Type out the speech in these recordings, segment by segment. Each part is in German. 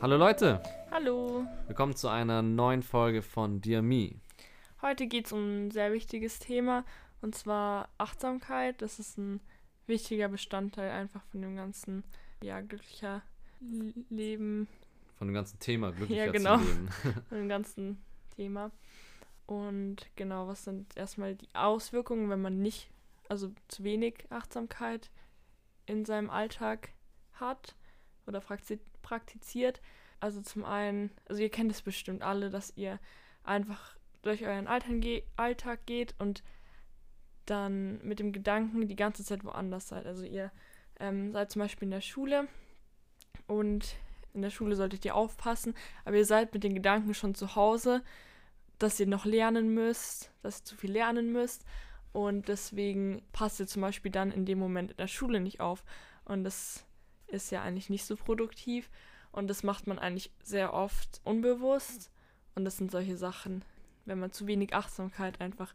Hallo Leute, Hallo. willkommen zu einer neuen Folge von Dear Me. Heute geht es um ein sehr wichtiges Thema und zwar Achtsamkeit. Das ist ein wichtiger Bestandteil einfach von dem ganzen, ja, glücklicher Leben, Von dem ganzen Thema glücklicher Ja, genau. leben. von dem ganzen Thema. Und genau, was sind erstmal die Auswirkungen, wenn man nicht, also zu wenig Achtsamkeit in seinem Alltag hat oder prakti- praktiziert? Also zum einen, also ihr kennt es bestimmt alle, dass ihr einfach durch euren Alltag geht und dann mit dem Gedanken die ganze Zeit woanders seid. Also ihr ähm, seid zum Beispiel in der Schule und in der Schule solltet ihr aufpassen, aber ihr seid mit den Gedanken schon zu Hause, dass ihr noch lernen müsst, dass ihr zu viel lernen müsst und deswegen passt ihr zum Beispiel dann in dem Moment in der Schule nicht auf und das ist ja eigentlich nicht so produktiv und das macht man eigentlich sehr oft unbewusst und das sind solche Sachen, wenn man zu wenig Achtsamkeit einfach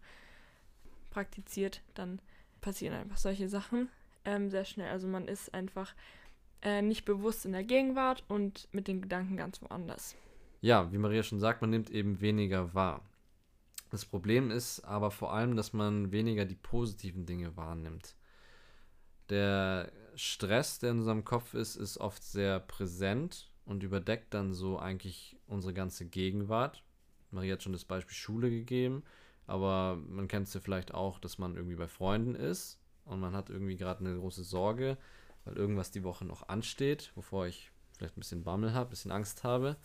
praktiziert, dann passieren einfach solche Sachen ähm, sehr schnell. Also man ist einfach äh, nicht bewusst in der Gegenwart und mit den Gedanken ganz woanders. Ja, wie Maria schon sagt, man nimmt eben weniger wahr. Das Problem ist aber vor allem, dass man weniger die positiven Dinge wahrnimmt. Der Stress, der in unserem Kopf ist, ist oft sehr präsent und überdeckt dann so eigentlich unsere ganze Gegenwart. Maria hat schon das Beispiel Schule gegeben, aber man kennt es ja vielleicht auch, dass man irgendwie bei Freunden ist und man hat irgendwie gerade eine große Sorge, weil irgendwas die Woche noch ansteht, wovor ich vielleicht ein bisschen Bammel habe, ein bisschen Angst habe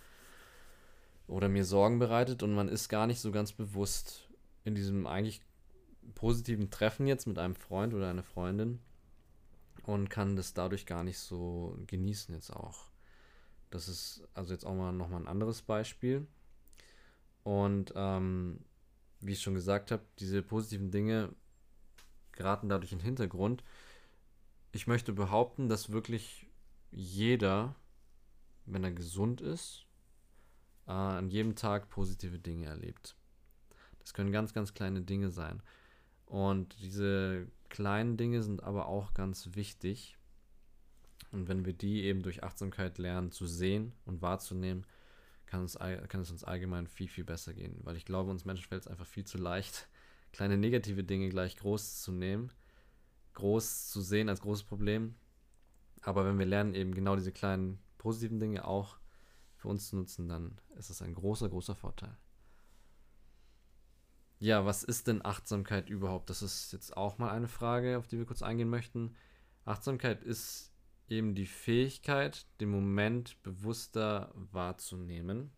oder mir Sorgen bereitet und man ist gar nicht so ganz bewusst in diesem eigentlich positiven Treffen jetzt mit einem Freund oder einer Freundin und kann das dadurch gar nicht so genießen jetzt auch. Das ist also jetzt auch mal nochmal ein anderes Beispiel. Und ähm, wie ich schon gesagt habe, diese positiven Dinge geraten dadurch in den Hintergrund. Ich möchte behaupten, dass wirklich jeder, wenn er gesund ist, äh, an jedem Tag positive Dinge erlebt. Das können ganz, ganz kleine Dinge sein. Und diese kleinen Dinge sind aber auch ganz wichtig. Und wenn wir die eben durch Achtsamkeit lernen zu sehen und wahrzunehmen, kann es, kann es uns allgemein viel, viel besser gehen. Weil ich glaube, uns Menschen fällt es einfach viel zu leicht, kleine negative Dinge gleich groß zu nehmen, groß zu sehen als großes Problem. Aber wenn wir lernen, eben genau diese kleinen positiven Dinge auch für uns zu nutzen, dann ist es ein großer, großer Vorteil. Ja, was ist denn Achtsamkeit überhaupt? Das ist jetzt auch mal eine Frage, auf die wir kurz eingehen möchten. Achtsamkeit ist eben die Fähigkeit, den Moment bewusster wahrzunehmen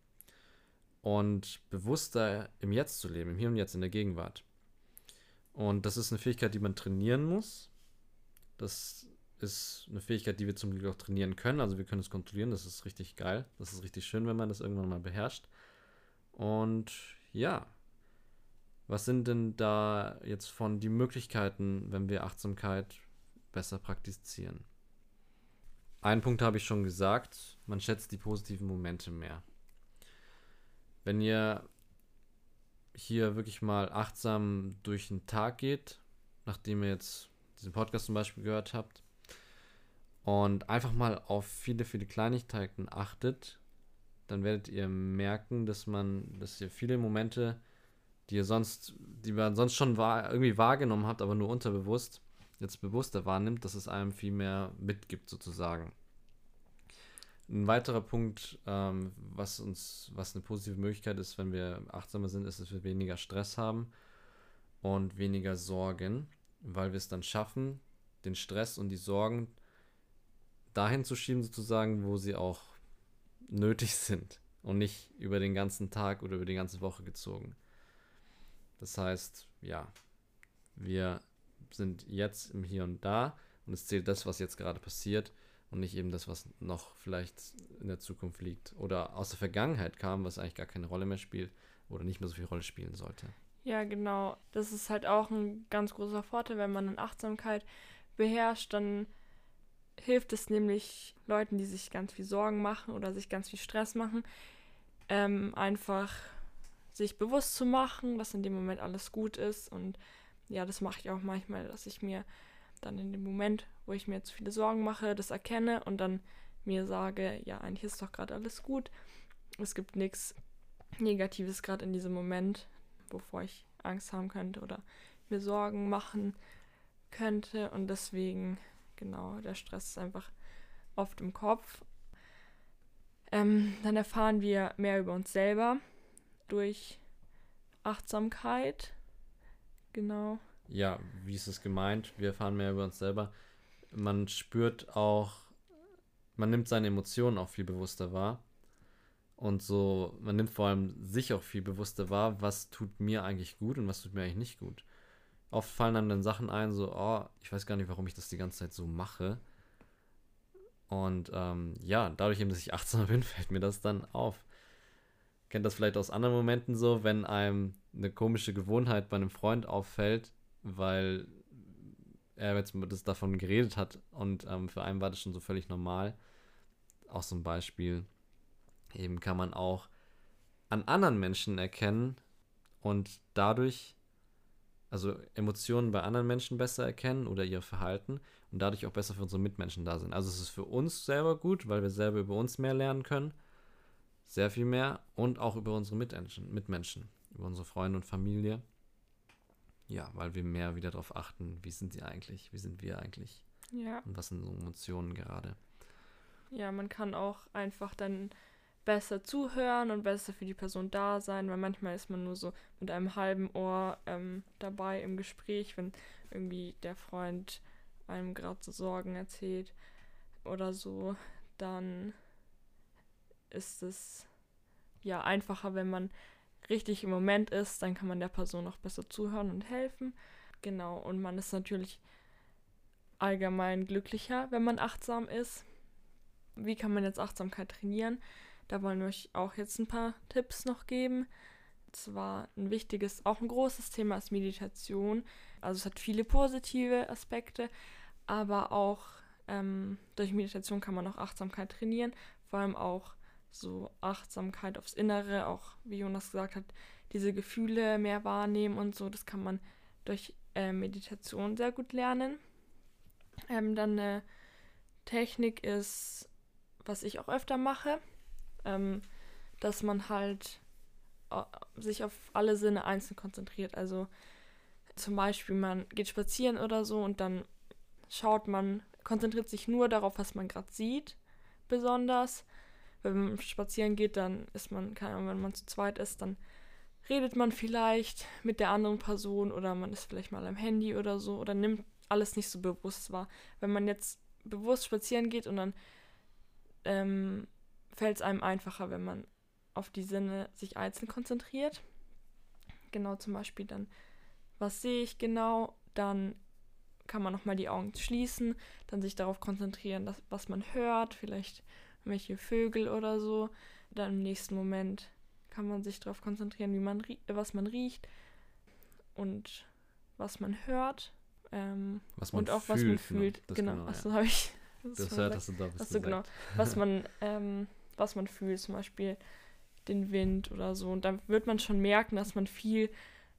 und bewusster im Jetzt zu leben, im Hier und Jetzt, in der Gegenwart. Und das ist eine Fähigkeit, die man trainieren muss. Das ist eine Fähigkeit, die wir zum Glück auch trainieren können. Also wir können es kontrollieren. Das ist richtig geil. Das ist richtig schön, wenn man das irgendwann mal beherrscht. Und ja, was sind denn da jetzt von die Möglichkeiten, wenn wir Achtsamkeit besser praktizieren? Einen Punkt habe ich schon gesagt. Man schätzt die positiven Momente mehr. Wenn ihr hier wirklich mal achtsam durch den Tag geht, nachdem ihr jetzt diesen Podcast zum Beispiel gehört habt, und einfach mal auf viele, viele Kleinigkeiten achtet, dann werdet ihr merken, dass man, dass ihr viele Momente, die ihr sonst, die man sonst schon wahr, irgendwie wahrgenommen habt, aber nur unterbewusst, jetzt bewusster wahrnimmt, dass es einem viel mehr mitgibt sozusagen. Ein weiterer Punkt, ähm, was uns, was eine positive Möglichkeit ist, wenn wir achtsamer sind, ist, dass wir weniger Stress haben und weniger Sorgen, weil wir es dann schaffen, den Stress und die Sorgen dahin zu schieben, sozusagen, wo sie auch nötig sind und nicht über den ganzen Tag oder über die ganze Woche gezogen. Das heißt, ja, wir sind jetzt im Hier und Da und es zählt das, was jetzt gerade passiert und nicht eben das, was noch vielleicht in der Zukunft liegt oder aus der Vergangenheit kam, was eigentlich gar keine Rolle mehr spielt oder nicht mehr so viel Rolle spielen sollte. Ja, genau. Das ist halt auch ein ganz großer Vorteil, wenn man in Achtsamkeit beherrscht, dann hilft es nämlich Leuten, die sich ganz viel Sorgen machen oder sich ganz viel Stress machen, ähm, einfach sich bewusst zu machen, dass in dem Moment alles gut ist. Und ja, das mache ich auch manchmal, dass ich mir dann in dem Moment, wo ich mir zu viele Sorgen mache, das erkenne und dann mir sage, ja, eigentlich ist doch gerade alles gut. Es gibt nichts Negatives gerade in diesem Moment, wovor ich Angst haben könnte oder mir Sorgen machen könnte. Und deswegen, genau, der Stress ist einfach oft im Kopf. Ähm, dann erfahren wir mehr über uns selber durch Achtsamkeit. Genau. Ja, wie ist es gemeint? Wir erfahren mehr über uns selber. Man spürt auch, man nimmt seine Emotionen auch viel bewusster wahr. Und so, man nimmt vor allem sich auch viel bewusster wahr, was tut mir eigentlich gut und was tut mir eigentlich nicht gut. Oft fallen einem dann Sachen ein, so, oh, ich weiß gar nicht, warum ich das die ganze Zeit so mache. Und ähm, ja, dadurch eben, dass ich achtsam bin, fällt mir das dann auf. Kennt das vielleicht aus anderen Momenten so, wenn einem eine komische Gewohnheit bei einem Freund auffällt, weil er jetzt das davon geredet hat und ähm, für einen war das schon so völlig normal. Auch so ein Beispiel. Eben kann man auch an anderen Menschen erkennen und dadurch, also Emotionen bei anderen Menschen besser erkennen oder ihr Verhalten und dadurch auch besser für unsere Mitmenschen da sind. Also es ist für uns selber gut, weil wir selber über uns mehr lernen können. Sehr viel mehr und auch über unsere Mitmenschen, Mitmenschen über unsere Freunde und Familie. Ja, weil wir mehr wieder darauf achten, wie sind sie eigentlich, wie sind wir eigentlich. Ja. Und was sind so Emotionen gerade. Ja, man kann auch einfach dann besser zuhören und besser für die Person da sein, weil manchmal ist man nur so mit einem halben Ohr ähm, dabei im Gespräch, wenn irgendwie der Freund einem gerade so Sorgen erzählt oder so, dann ist es ja einfacher, wenn man richtig im Moment ist, dann kann man der Person auch besser zuhören und helfen. Genau, und man ist natürlich allgemein glücklicher, wenn man achtsam ist. Wie kann man jetzt Achtsamkeit trainieren? Da wollen wir euch auch jetzt ein paar Tipps noch geben. Zwar ein wichtiges, auch ein großes Thema ist Meditation. Also es hat viele positive Aspekte, aber auch ähm, durch Meditation kann man auch Achtsamkeit trainieren. Vor allem auch so Achtsamkeit aufs Innere, auch wie Jonas gesagt hat, diese Gefühle mehr wahrnehmen und so, das kann man durch äh, Meditation sehr gut lernen. Ähm, dann eine Technik ist, was ich auch öfter mache, ähm, dass man halt äh, sich auf alle Sinne einzeln konzentriert. Also zum Beispiel, man geht spazieren oder so und dann schaut man, konzentriert sich nur darauf, was man gerade sieht, besonders wenn man spazieren geht, dann ist man, keine Ahnung, wenn man zu zweit ist, dann redet man vielleicht mit der anderen Person oder man ist vielleicht mal am Handy oder so oder nimmt alles nicht so bewusst wahr. Wenn man jetzt bewusst spazieren geht und dann ähm, fällt es einem einfacher, wenn man auf die Sinne sich einzeln konzentriert. Genau zum Beispiel dann, was sehe ich genau, dann kann man nochmal die Augen schließen, dann sich darauf konzentrieren, dass, was man hört, vielleicht welche Vögel oder so. Dann im nächsten Moment kann man sich darauf konzentrieren, wie man was man riecht und was man hört. Ähm, was man und auch fühlt, was man genau. fühlt. Das Genau, genau, habe ich. Das hört, hast du da bist Achso, genau. Was man, ähm, was man fühlt, zum Beispiel den Wind oder so. Und dann wird man schon merken, dass man viel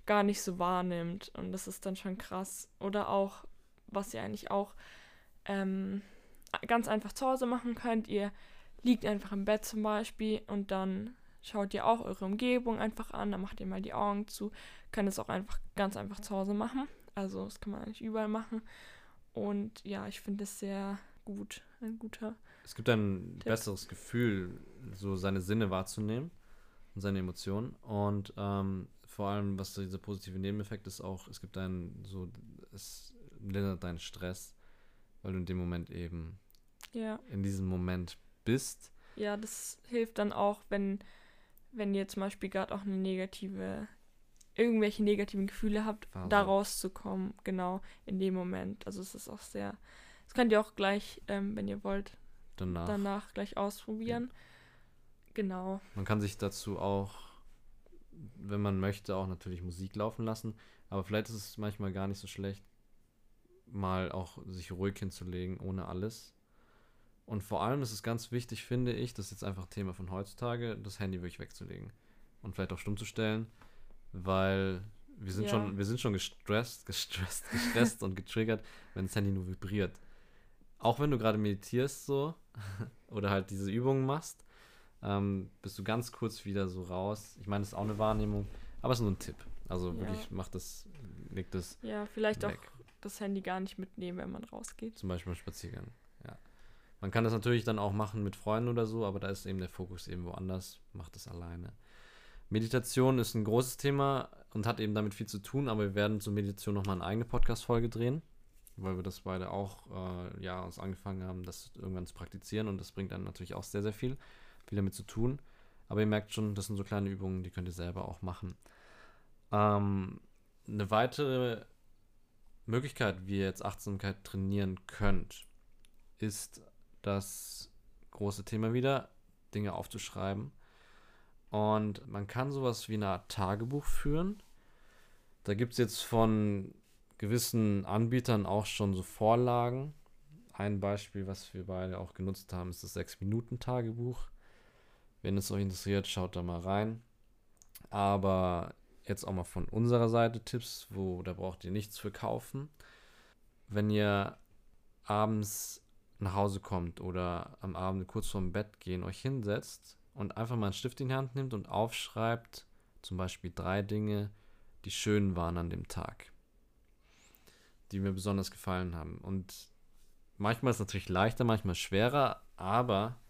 gar nicht so wahrnimmt. Und das ist dann schon krass. Oder auch, was ihr eigentlich auch ähm, ganz einfach zu Hause machen könnt. Ihr liegt einfach im Bett zum Beispiel und dann schaut ihr auch eure Umgebung einfach an, dann macht ihr mal die Augen zu. Könnt es auch einfach ganz einfach zu Hause machen. Also das kann man eigentlich überall machen. Und ja, ich finde es sehr gut, ein guter. Es gibt ein besseres Gefühl, so seine Sinne wahrzunehmen und seine Emotionen. Und ähm, vor allem, was dieser positive Nebeneffekt ist, auch, es gibt einen, so, es lindert deinen Stress, weil du in dem Moment eben Ja. in diesem Moment bist. Ja, das hilft dann auch, wenn, wenn ihr zum Beispiel gerade auch eine negative, irgendwelche negativen Gefühle habt, Phase. da rauszukommen, genau, in dem Moment. Also es ist auch sehr, das könnt ihr auch gleich, ähm, wenn ihr wollt, Danach. danach gleich ausprobieren. Genau. Man kann sich dazu auch, wenn man möchte, auch natürlich Musik laufen lassen. Aber vielleicht ist es manchmal gar nicht so schlecht, mal auch sich ruhig hinzulegen, ohne alles. Und vor allem ist es ganz wichtig, finde ich, das ist jetzt einfach Thema von heutzutage, das Handy wirklich wegzulegen. Und vielleicht auch stumm zu stellen, weil Wir sind Ja. schon, wir sind schon gestresst, gestresst, gestresst und getriggert, wenn das Handy nur vibriert. Auch wenn du gerade meditierst so oder halt diese Übungen machst, ähm, bist du ganz kurz wieder so raus. Ich meine, das ist auch eine Wahrnehmung, aber es ist nur ein Tipp. Also Ja. wirklich, mach das, leg das Ja, vielleicht weg. auch das Handy gar nicht mitnehmen, wenn man rausgeht. Zum Beispiel beim Spaziergang. Ja. Man kann das natürlich dann auch machen mit Freunden oder so, aber da ist eben der Fokus eben woanders. Macht es alleine. Meditation ist ein großes Thema und hat eben damit viel zu tun, aber wir werden zur Meditation nochmal eine eigene Podcast-Folge drehen, weil wir das beide auch äh, ja, uns angefangen haben, das irgendwann zu praktizieren und das bringt dann natürlich auch sehr, sehr viel, viel damit zu tun. Aber ihr merkt schon, das sind so kleine Übungen, die könnt ihr selber auch machen. Ähm, eine weitere Möglichkeit, wie ihr jetzt Achtsamkeit trainieren könnt, ist das große Thema wieder, Dinge aufzuschreiben. Und man kann sowas wie eine Art Tagebuch führen. Da gibt es jetzt von gewissen Anbietern auch schon so Vorlagen. Ein Beispiel, was wir beide auch genutzt haben, ist das 6-Minuten-Tagebuch. Wenn es euch interessiert, schaut da mal rein. Aber jetzt auch mal von unserer Seite Tipps, wo da braucht ihr nichts für kaufen. Wenn ihr abends nach Hause kommt oder am Abend kurz vorm Bett gehen, euch hinsetzt und einfach mal einen Stift in die Hand nimmt und aufschreibt, zum Beispiel drei Dinge, die schön waren an dem Tag, die mir besonders gefallen haben. Und manchmal ist es natürlich leichter, manchmal schwerer, aber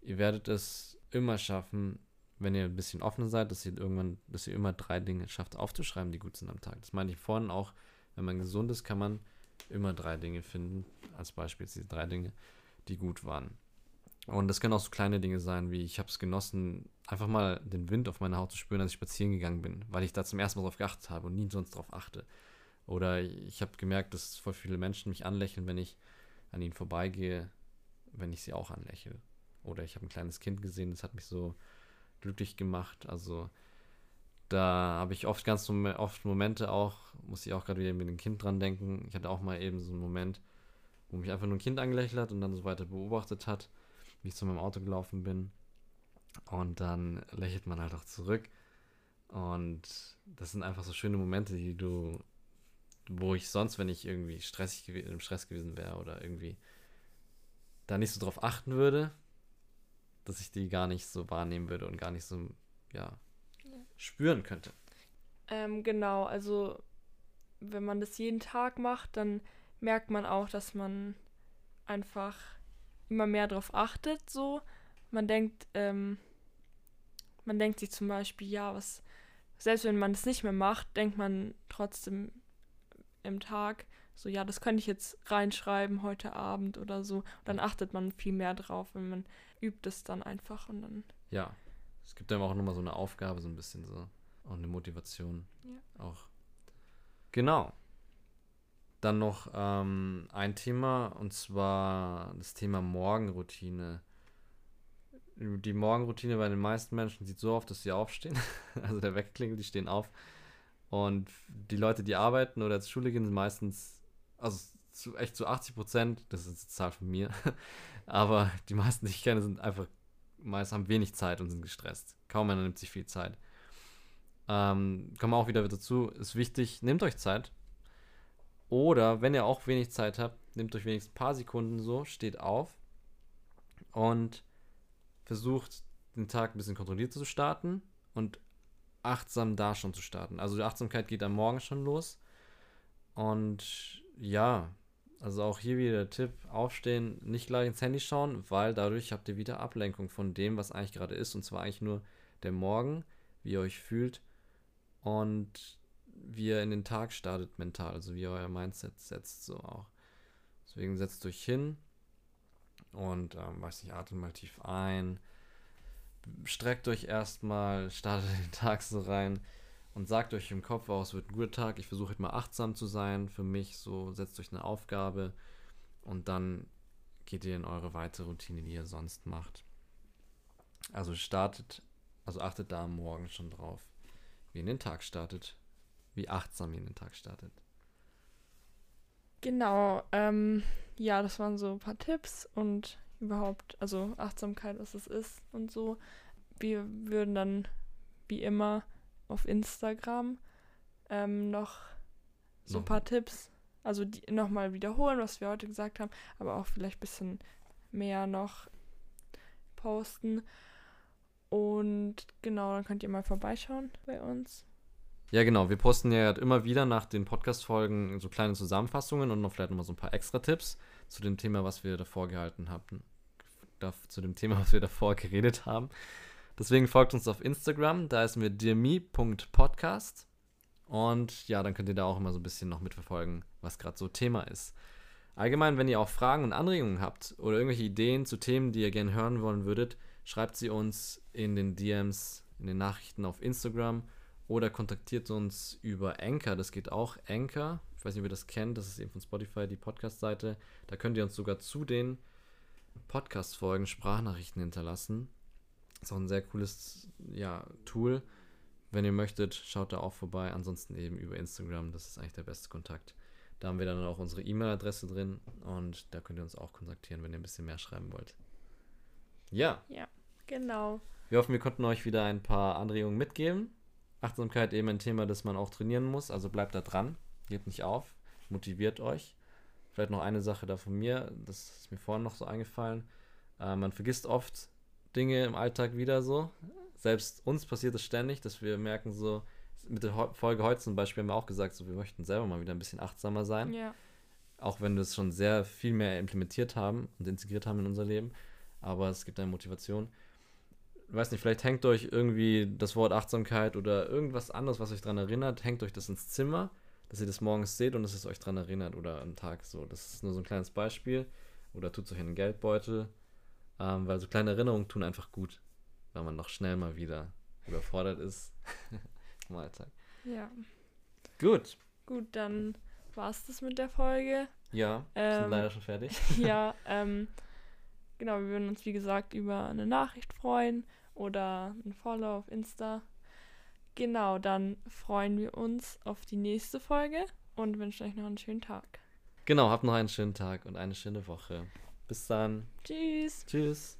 ihr werdet es immer schaffen, wenn ihr ein bisschen offener seid, dass ihr irgendwann, dass ihr immer drei Dinge schafft aufzuschreiben, die gut sind am Tag. Das meine ich vorhin auch, wenn man gesund ist, kann man immer drei Dinge finden. Als Beispiel diese drei Dinge, die gut waren. Und das können auch so kleine Dinge sein, wie ich habe es genossen, einfach mal den Wind auf meiner Haut zu spüren, als ich spazieren gegangen bin, weil ich da zum ersten Mal drauf geachtet habe und nie sonst drauf achte. Oder ich habe gemerkt, dass voll viele Menschen mich anlächeln, wenn ich an ihnen vorbeigehe, wenn ich sie auch anlächle. Oder ich habe ein kleines Kind gesehen, das hat mich so glücklich gemacht. Also da habe ich oft ganz oft Momente auch, muss ich auch gerade wieder mit dem Kind dran denken. Ich hatte auch mal eben so einen Moment, wo mich einfach nur ein Kind angelächelt hat und dann so weiter beobachtet hat, wie ich zu meinem Auto gelaufen bin. Und dann lächelt man halt auch zurück. Und das sind einfach so schöne Momente, die du, wo ich sonst, wenn ich irgendwie stressig im Stress gewesen wäre oder irgendwie da nicht so drauf achten würde, dass ich die gar nicht so wahrnehmen würde und gar nicht so, ja, spüren könnte. Ähm, genau, also wenn man das jeden Tag macht, dann merkt man auch, dass man einfach immer mehr darauf achtet. So, man denkt, ähm, man denkt sich zum Beispiel, ja, was, selbst wenn man es nicht mehr macht, denkt man trotzdem im Tag, so, ja, das könnte ich jetzt reinschreiben heute Abend oder so. Dann achtet man viel mehr drauf, wenn man übt es dann einfach und dann, Ja, es gibt einem auch nochmal so eine Aufgabe, so ein bisschen so. Und eine Motivation Ja. auch. Genau. Dann noch ähm, ein Thema, und zwar das Thema Morgenroutine. Die Morgenroutine bei den meisten Menschen sieht so auf, dass sie aufstehen. Also der Wecker klingelt, die stehen auf. Und die Leute, die arbeiten oder zur Schule gehen, sind meistens, also zu, echt zu 80 Prozent, das ist eine Zahl von mir, aber die meisten, die ich kenne, sind einfach, meist haben wenig Zeit und sind gestresst. Kaum einer nimmt sich viel Zeit. Ähm, kommen wir auch wieder dazu, ist wichtig, nehmt euch Zeit. Oder wenn ihr auch wenig Zeit habt, nehmt euch wenigstens ein paar Sekunden so, steht auf und versucht den Tag ein bisschen kontrolliert zu starten und achtsam da schon zu starten. Also die Achtsamkeit geht am Morgen schon los. Und ja, also auch hier wieder der Tipp, aufstehen, nicht gleich ins Handy schauen, weil dadurch habt ihr wieder Ablenkung von dem, was eigentlich gerade ist. Und zwar eigentlich nur der Morgen, wie ihr euch fühlt und wie ihr in den Tag startet mental, also wie ihr euer Mindset setzt, so auch. Deswegen setzt euch hin und, ähm, weiß nicht, atmet mal tief ein, streckt euch erstmal, startet den Tag so rein und sagt euch im Kopf auch, es wird ein guter Tag, ich versuche heute mal achtsam zu sein für mich, so setzt euch eine Aufgabe und dann geht ihr in eure weitere Routine, die ihr sonst macht. Also startet, also achtet da am Morgen schon drauf, wie ihr in den Tag startet, wie achtsam ihr in den Tag startet. Genau, ähm, ja, das waren so ein paar Tipps und überhaupt, also Achtsamkeit, was es ist und so. Wir würden dann wie immer auf Instagram ähm, noch so ein paar Tipps. Also die nochmal wiederholen, was wir heute gesagt haben, aber auch vielleicht ein bisschen mehr noch posten. Und genau, dann könnt ihr mal vorbeischauen bei uns. Ja, genau. Wir posten ja immer wieder nach den Podcast-Folgen so kleine Zusammenfassungen und noch vielleicht nochmal so ein paar extra Tipps zu dem Thema, was wir davor gehalten haben. Zu dem Thema, was wir davor geredet haben. Deswegen folgt uns auf Instagram. Da ist mir dearme.podcast. Und ja, dann könnt ihr da auch immer so ein bisschen noch mitverfolgen, was gerade so Thema ist. Allgemein, wenn ihr auch Fragen und Anregungen habt oder irgendwelche Ideen zu Themen, die ihr gerne hören wollen würdet, schreibt sie uns in den DMs, in den Nachrichten auf Instagram oder kontaktiert uns über Anchor. Das geht auch. Anchor, ich weiß nicht, ob ihr das kennt, das ist eben von Spotify die Podcast-Seite. Da könnt ihr uns sogar zu den Podcast-Folgen Sprachnachrichten hinterlassen. Ist auch ein sehr cooles ja, Tool. Wenn ihr möchtet, schaut da auch vorbei. Ansonsten eben über Instagram, das ist eigentlich der beste Kontakt. Da haben wir dann auch unsere E-Mail-Adresse drin und da könnt ihr uns auch kontaktieren, wenn ihr ein bisschen mehr schreiben wollt. Ja, Genau. wir hoffen, wir konnten euch wieder ein paar Anregungen mitgeben. Achtsamkeit eben ein Thema, das man auch trainieren muss, also bleibt da dran, gebt nicht auf, motiviert euch. Vielleicht noch eine Sache da von mir, das ist mir vorhin noch so eingefallen. Äh, man vergisst oft Dinge im Alltag wieder so. Selbst uns passiert es ständig, dass wir merken so, mit der Folge heute zum Beispiel haben wir auch gesagt, so wir möchten selber mal wieder ein bisschen achtsamer sein Ja. auch wenn wir es schon sehr viel mehr implementiert haben und integriert haben in unser Leben. Aber es gibt eine Motivation. Ich weiß nicht, vielleicht hängt euch irgendwie das Wort Achtsamkeit oder irgendwas anderes, was euch daran erinnert, hängt euch das ins Zimmer, dass ihr das morgens seht und dass es euch daran erinnert oder am Tag so. Das ist nur so ein kleines Beispiel. Oder tut es euch in den Geldbeutel. Ähm, weil so kleine Erinnerungen tun einfach gut, weil man noch schnell mal wieder überfordert ist im Alltag. Ja. Gut. Gut, dann war's das mit der Folge. Ja, wir sind Ähm, leider schon fertig. ja, ähm, genau, wir würden uns wie gesagt über eine Nachricht freuen oder ein Follow auf Insta. Genau, dann freuen wir uns auf die nächste Folge und wünschen euch noch einen schönen Tag. Genau, habt noch einen schönen Tag und eine schöne Woche. Bis dann. Tschüss! Tschüss.